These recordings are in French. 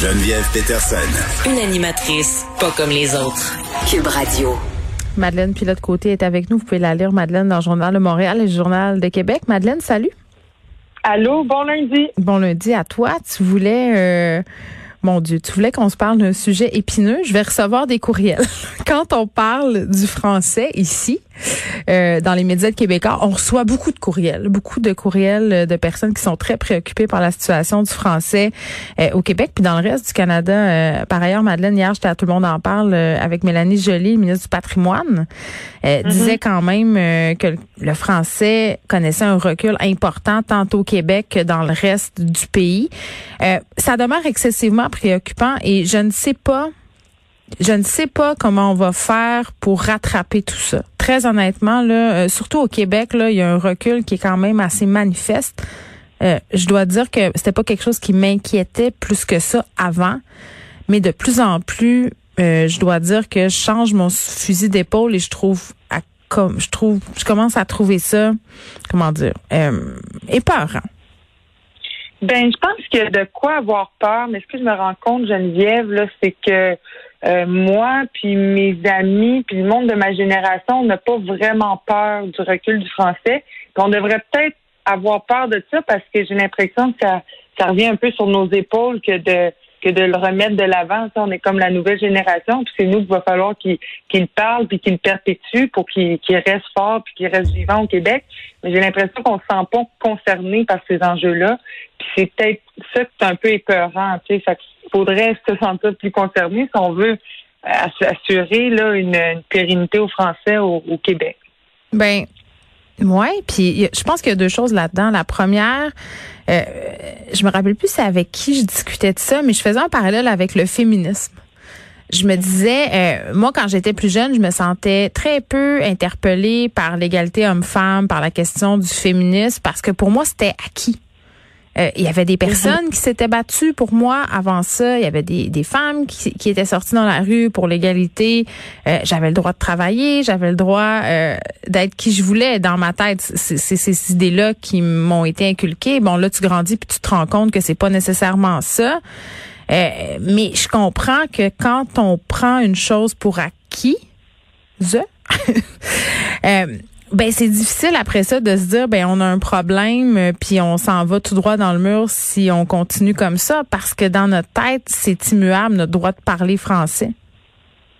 Geneviève Peterson. Une animatrice pas comme les autres. Cube Radio. Madeleine Pilote-Côté est avec nous. Vous pouvez la lire, Madeleine, dans le Journal de Montréal et le Journal de Québec. Madeleine, salut. Allô, bon lundi. Bon lundi à toi. Tu voulais... Euh, mon Dieu, tu voulais qu'on se parle d'un sujet épineux. Je vais recevoir des courriels. Quand on parle du français ici, euh, dans les médias de québécois, on reçoit beaucoup de courriels, beaucoup de courriels de personnes qui sont très préoccupées par la situation du français euh, au Québec puis dans le reste du Canada. Euh, par ailleurs, Madeleine, hier, j'étais à Tout le monde en parle avec Mélanie Joly, ministre du patrimoine, mm-hmm. disait quand même que le français connaissait un recul important tant au Québec que dans le reste du pays. ça demeure excessivement préoccupant et je ne sais pas je ne sais pas comment on va faire pour rattraper tout ça. Très honnêtement, là, euh, surtout au Québec, là, il y a un recul qui est quand même assez manifeste. Euh, je dois dire que c'était pas quelque chose qui m'inquiétait plus que ça avant, mais de plus en plus, euh, je dois dire que je change mon fusil d'épaule et je trouve comme je trouve je commence à trouver ça comment dire épeurant. Ben, je pense a de quoi avoir peur, mais ce que je me rends compte, Geneviève, là, c'est que euh, moi, puis mes amis, puis le monde de ma génération, on n'a pas vraiment peur du recul du français. on devrait peut-être avoir peur de ça parce que j'ai l'impression que ça, ça revient un peu sur nos épaules que de que de le remettre de l'avant. On est comme la nouvelle génération, puis c'est nous qu'il va falloir qu'il qu'il parle puis qu'il perpétue pour qu'il reste fort puis qu'il reste vivant au Québec. Mais j'ai l'impression qu'on se sent pas concerné par ces enjeux-là. Puis c'est peut-être ça qui est un peu épeurant. Tu sais, il faudrait se sentir plus concerné si on veut assurer là une, pérennité aux Français au, Québec. Ben oui, puis je pense qu'il y a deux choses là-dedans. La première, euh, je me rappelle plus c'est avec qui je discutais de ça, mais je faisais un parallèle avec le féminisme. Je me disais, euh, moi quand j'étais plus jeune, je me sentais très peu interpellée par l'égalité homme-femme, par la question du féminisme, parce que pour moi c'était acquis. Euh, il y avait des personnes qui s'étaient battues pour moi avant ça. Il y avait des, des femmes qui, qui, étaient sorties dans la rue pour l'égalité. Euh, j'avais le droit de travailler, j'avais le droit euh, d'être qui je voulais. Dans ma tête, c'est ces idées-là qui m'ont été inculquées. Bon, là, tu grandis puis tu te rends compte que c'est pas nécessairement ça. mais je comprends que quand on prend une chose pour acquis, Ben c'est difficile après ça de se dire ben on a un problème euh, puis on s'en va tout droit dans le mur si on continue comme ça parce que dans notre tête c'est immuable notre droit de parler français.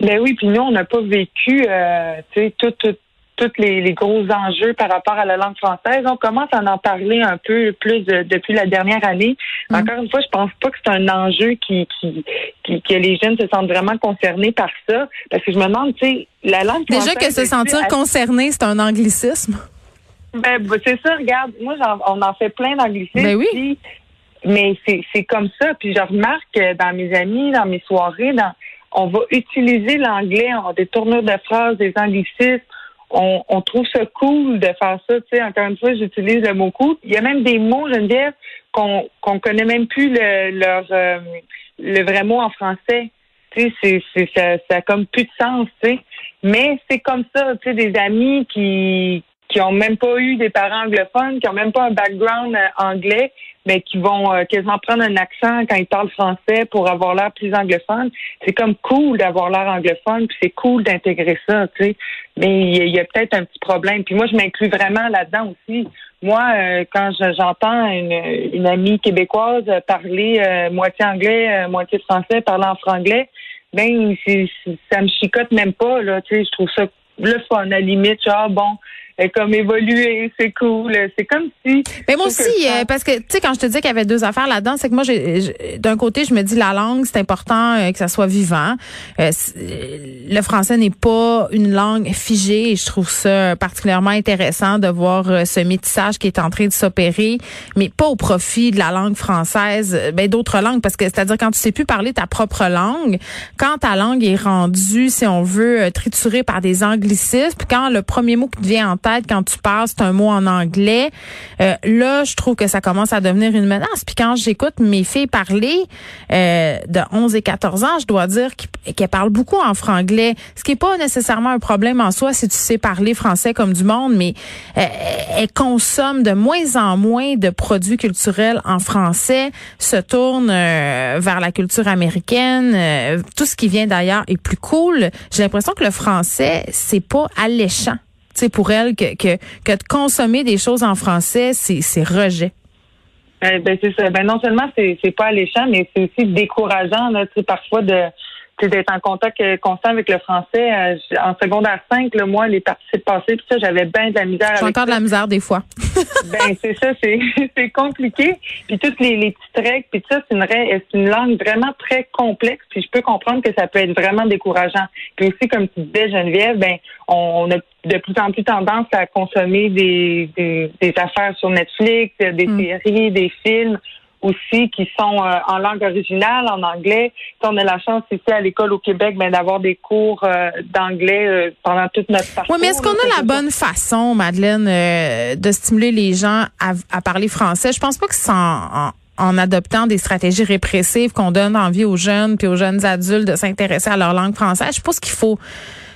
Ben oui, puis nous on n'a pas vécu euh, tu sais tout, tout tous les, gros enjeux par rapport à la langue française. On commence à en parler un peu plus depuis la dernière année. Mm. Encore une fois, je pense pas que c'est un enjeu qui, qui, que les jeunes se sentent vraiment concernés par ça. Parce que je me demande, tu sais, la langue Déjà que se sentir concerné, c'est un anglicisme? Ben, ben, c'est ça, regarde, moi, on en fait plein d'anglicismes. Ben oui. mais c'est comme ça. Puis je remarque dans mes amis, dans mes soirées, dans, on va utiliser l'anglais, on des tournures de phrases, des anglicismes on, trouve ça cool de faire ça. Tu sais, encore une fois, j'utilise le mot cool. Il y a même des mots, Geneviève, qu'on qu'on connaît même plus le, leur euh, le vrai mot en français. Tu sais, c'est, ça, ça a comme plus de sens, tu sais. Mais c'est comme ça, tu sais, des amis qui qui ont même pas eu des parents anglophones, qui ont même pas un background euh, anglais, mais qui vont euh, quasiment prendre un accent quand ils parlent français pour avoir l'air plus anglophone. C'est comme cool d'avoir l'air anglophone, puis c'est cool d'intégrer ça, tu sais. Mais il y a, peut-être un petit problème. Puis moi, je m'inclus vraiment là-dedans aussi. Moi, euh, quand j'entends une, une, amie québécoise parler moitié anglais, moitié français, parler en franglais, ben ça me chicote même pas là. Tu sais, je trouve ça le fun à limite. Genre bon, comme évoluer, c'est cool. C'est comme si. Mais moi aussi, euh, parce que tu sais, quand je te dis qu'il y avait deux affaires là-dedans, c'est que moi, d'un côté, je me dis la langue, c'est important euh, que ça soit vivant. Euh, le français n'est pas une langue figée et je trouve ça particulièrement intéressant de voir ce métissage qui est en train de s'opérer, mais pas au profit de la langue française, ben d'autres langues, parce que c'est-à-dire quand tu sais plus parler ta propre langue, quand ta langue est rendue, si on veut, triturée par des anglicismes, quand le premier mot qui te vient en quand tu parles, c'est un mot en anglais. Euh, là, je trouve que ça commence à devenir une menace. Puis quand j'écoute mes filles parler euh, de 11 et 14 ans, je dois dire qu'elles parlent beaucoup en franglais, ce qui est pas nécessairement un problème en soi si tu sais parler français comme du monde, mais euh, elles consomment de moins en moins de produits culturels en français, se tournent vers la culture américaine, tout ce qui vient d'ailleurs est plus cool. J'ai l'impression que le français, c'est pas alléchant. Tu pour elle, que, que, que de consommer des choses en français, c'est rejet. Ben, ben, c'est ça. Ben, non seulement c'est, c'est pas alléchant, mais c'est aussi décourageant, là, tu parfois de, d'être en contact euh, constant avec le français. Euh, en secondaire 5, le moi, les participes passés, puis ça, j'avais bien de la misère. J'ai encore de la misère des fois. Ben, c'est ça, c'est, compliqué. Puis toutes les, les petites règles, puis ça, c'est une, c'est une langue vraiment très complexe, puis je peux comprendre que ça peut être vraiment décourageant. Puis aussi, comme tu disais, Geneviève, ben, on, a de plus en plus tendance à consommer des, des, affaires sur Netflix, des mm. séries, des films aussi qui sont euh, en langue originale, en anglais. on a la chance ici à l'école au Québec ben, d'avoir des cours euh, d'anglais euh, pendant toute notre parcours. Oui, mais est-ce qu'on a la bonne façon, Madeleine, de stimuler les gens à, parler français? Je pense pas que c'est en, en, adoptant des stratégies répressives qu'on donne envie aux jeunes puis aux jeunes adultes de s'intéresser à leur langue française. Je pense qu'il faut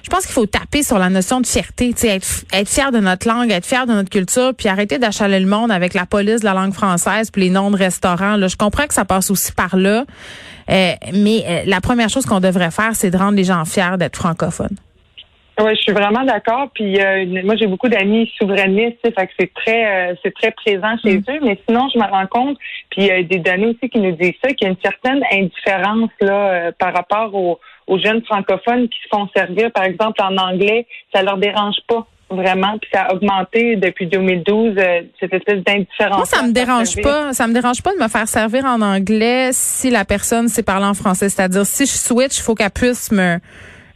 je pense qu'il faut taper sur la notion de fierté, être, être fier de notre langue, être fier de notre culture, puis arrêter d'achaler le monde avec la police de la langue française puis les noms de restaurants. Là, je comprends que ça passe aussi par là, euh, mais euh, la première chose qu'on devrait faire, c'est de rendre les gens fiers d'être francophones. Oui, je suis vraiment d'accord. Puis euh, moi, j'ai beaucoup d'amis souverainistes, fait que c'est très, c'est très présent chez mm. eux. Mais sinon, je me rends compte, puis il y a des données aussi qui nous disent ça, qu'il y a une certaine indifférence là par rapport aux aux jeunes francophones qui se font servir, par exemple, en anglais, ça leur dérange pas vraiment puis ça a augmenté depuis 2012 euh, cette espèce d'indifférence. Moi ça me dérange pas, ça me dérange pas de me faire servir en anglais si la personne sait parler en français, c'est-à-dire si je switch, il faut qu'elle puisse me euh,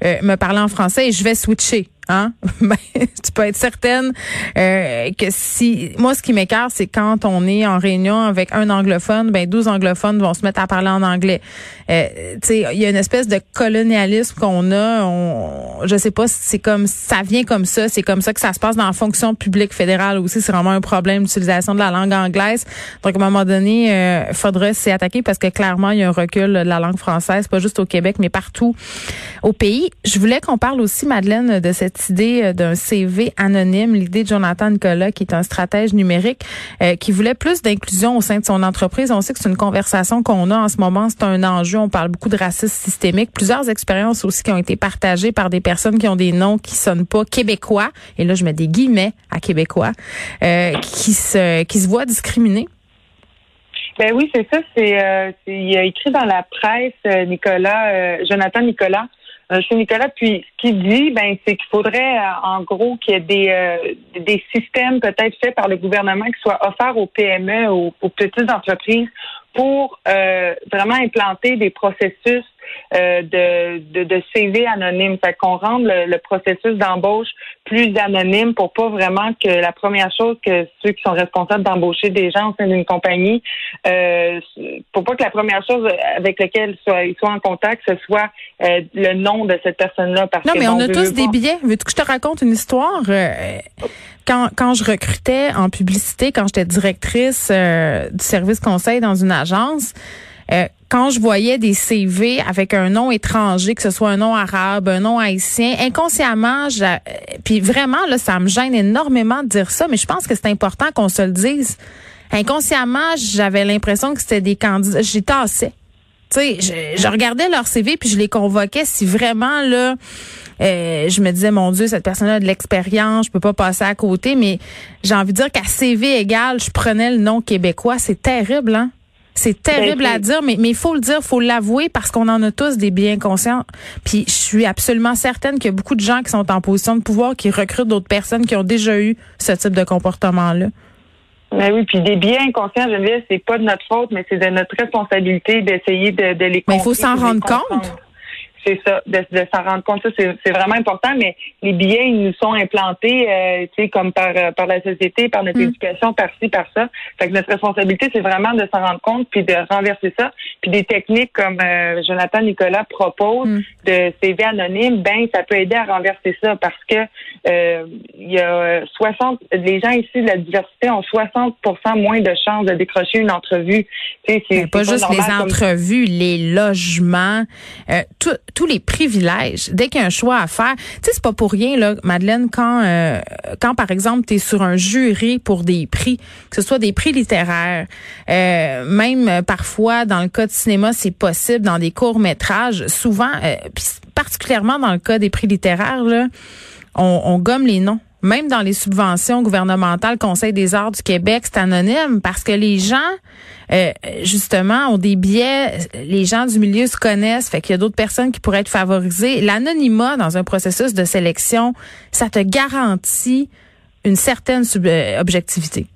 me parler en français et je vais switcher. Hein? Ben, tu peux être certaine euh, que si moi ce qui m'écarte c'est quand on est en réunion avec un anglophone ben 12 anglophones vont se mettre à parler en anglais. Euh, tu sais il y a une espèce de colonialisme qu'on a. On, je sais pas si c'est comme ça vient comme ça c'est comme ça que ça se passe dans la fonction publique fédérale aussi. C'est vraiment un problème d'utilisation de la langue anglaise. Donc à un moment donné euh, faudrait s'y attaquer parce que clairement il y a un recul de la langue française pas juste au Québec mais partout au pays. Je voulais qu'on parle aussi Madeleine de cette idée euh, d'un CV anonyme, l'idée de Jonathan Nicolas, qui est un stratège numérique, euh, qui voulait plus d'inclusion au sein de son entreprise. On sait que c'est une conversation qu'on a en ce moment, c'est un enjeu. On parle beaucoup de racisme systémique. Plusieurs expériences aussi qui ont été partagées par des personnes qui ont des noms qui sonnent pas québécois. Et là, je mets des guillemets à québécois, euh, qui se qui se voient discriminés. Ben oui, c'est ça. C'est il a écrit dans la presse Nicolas, Jonathan Nicolas, euh, chez Nicolas. Puis ce qu'il dit, ben, c'est qu'il faudrait, euh, en gros, qu'il y ait des, euh, des systèmes peut-être faits par le gouvernement qui soient offerts aux PME, aux, aux petites entreprises, pour vraiment implanter des processus euh, de, de, de, CV anonyme. Fait qu'on rende le, processus d'embauche plus anonyme pour pas vraiment que la première chose que ceux qui sont responsables d'embaucher des gens au sein d'une compagnie, euh, pour pas que la première chose avec laquelle ils soient en contact, ce soit euh, le nom de cette personne-là. Non, mais on a tous des billets. Veux-tu que je te raconte une histoire? Quand, quand je recrutais en publicité, quand j'étais directrice du service conseil dans une agence, euh, quand je voyais des CV avec un nom étranger, que ce soit un nom arabe, un nom haïtien, inconsciemment, euh, puis vraiment là, ça me gêne énormément de dire ça, mais je pense que c'est important qu'on se le dise. Inconsciemment, j'avais l'impression que c'était des candidats. J'y tassais. Tu sais, je, je, regardais leur CV puis je les convoquais si vraiment là. Euh, je me disais mon Dieu cette personne a de l'expérience je peux pas passer à côté mais j'ai envie de dire qu'à CV égal je prenais le nom québécois c'est terrible hein? C'est terrible ben, à dire, mais il faut le dire, faut l'avouer parce qu'on en a tous des biens conscients. Puis je suis absolument certaine qu'il y a beaucoup de gens qui sont en position de pouvoir qui recrutent d'autres personnes qui ont déjà eu ce type de comportement-là. Ben oui, puis des biens inconscients, je veux dire, c'est pas de notre faute, mais c'est de notre responsabilité d'essayer de, les Mais il faut s'en rendre compte. C'est ça, de, s'en rendre compte. Ça, c'est vraiment important, mais les billets, ils nous sont implantés, euh, tu sais, comme par, euh, par la société, par notre mm. éducation, par-ci, par ça. Fait que notre responsabilité, c'est vraiment de s'en rendre compte puis de renverser ça. Puis des techniques comme euh, Jonathan Nicolas propose mm. de CV anonyme, ben, ça peut aider à renverser ça parce que euh, il y a 60, les gens ici de la diversité ont 60% moins de chances de décrocher une entrevue. C'est pas, pas, juste les entrevues, les logements, tout tous les privilèges dès qu'il y a un choix à faire. Tu sais, c'est pas pour rien, là, Madeleine, quand, euh, quand par exemple, tu es sur un jury pour des prix, que ce soit des prix littéraires, euh, même euh, parfois, dans le cas de cinéma, c'est possible, dans des courts-métrages, souvent, particulièrement dans le cas des prix littéraires, là, on, on gomme les noms même dans les subventions gouvernementales, Conseil des arts du Québec, c'est anonyme parce que les gens, euh, justement, ont des biais. Les gens du milieu se connaissent, fait qu'il y a d'autres personnes qui pourraient être favorisées. L'anonymat dans un processus de sélection, ça te garantit une certaine euh, objectivité.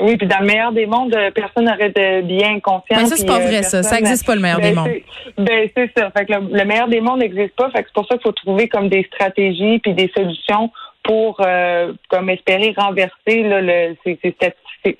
Oui, puis dans le meilleur des mondes, euh, personne n'aurait de bien conscience. Mais ça, c'est pas vrai, ça. Ça n'existe pas le meilleur des ben, mondes. Ben, c'est ça. Fait que le, meilleur des mondes n'existe pas. Fait que c'est pour ça qu'il faut trouver comme des stratégies puis des solutions pour euh, comme espérer renverser là, le, ces, ces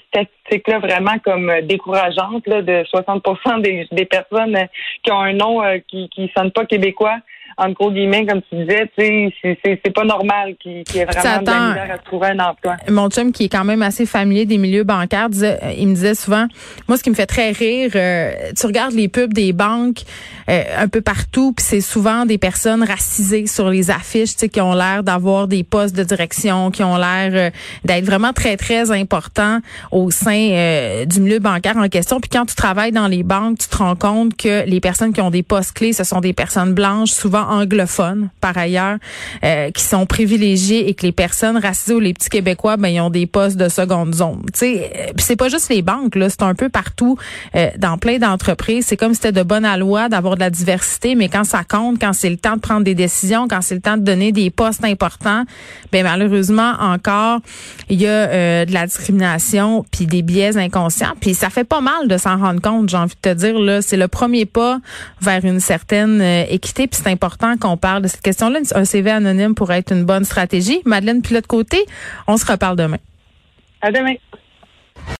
statistiques-là vraiment comme décourageantes là, de 60% des, des personnes qui ont un nom euh, qui ne sonne pas québécois en gros guillemets, comme tu disais, tu sais, c'est pas normal qu'il y ait vraiment de la misère à trouver un emploi. Mon chum, qui est quand même assez familier des milieux bancaires, disait, euh, il me disait souvent, moi, ce qui me fait très rire, euh, tu regardes les pubs des banques euh, un peu partout, puis c'est souvent des personnes racisées sur les affiches, tu sais, qui ont l'air d'avoir des postes de direction, qui ont l'air d'être vraiment très, très importants au sein du milieu bancaire en question. Puis quand tu travailles dans les banques, tu te rends compte que les personnes qui ont des postes clés, ce sont des personnes blanches, souvent anglophones par ailleurs, euh, qui sont privilégiés et que les personnes racisées ou les petits Québécois, ben ils ont des postes de seconde zone. Euh, c'est pas juste les banques là, c'est un peu partout euh, dans plein d'entreprises. C'est comme si c'était de bonne loi d'avoir de la diversité, mais quand ça compte, quand c'est le temps de prendre des décisions, quand c'est le temps de donner des postes importants, ben malheureusement encore il y a de la discrimination puis des biais inconscients. Puis ça fait pas mal de s'en rendre compte. J'ai envie de te dire là, c'est le premier pas vers une certaine équité. Puis c'est important qu'on parle de cette question-là. Un CV anonyme pourrait être une bonne stratégie. Madeleine, puis l'autre côté, on se reparle demain. À demain.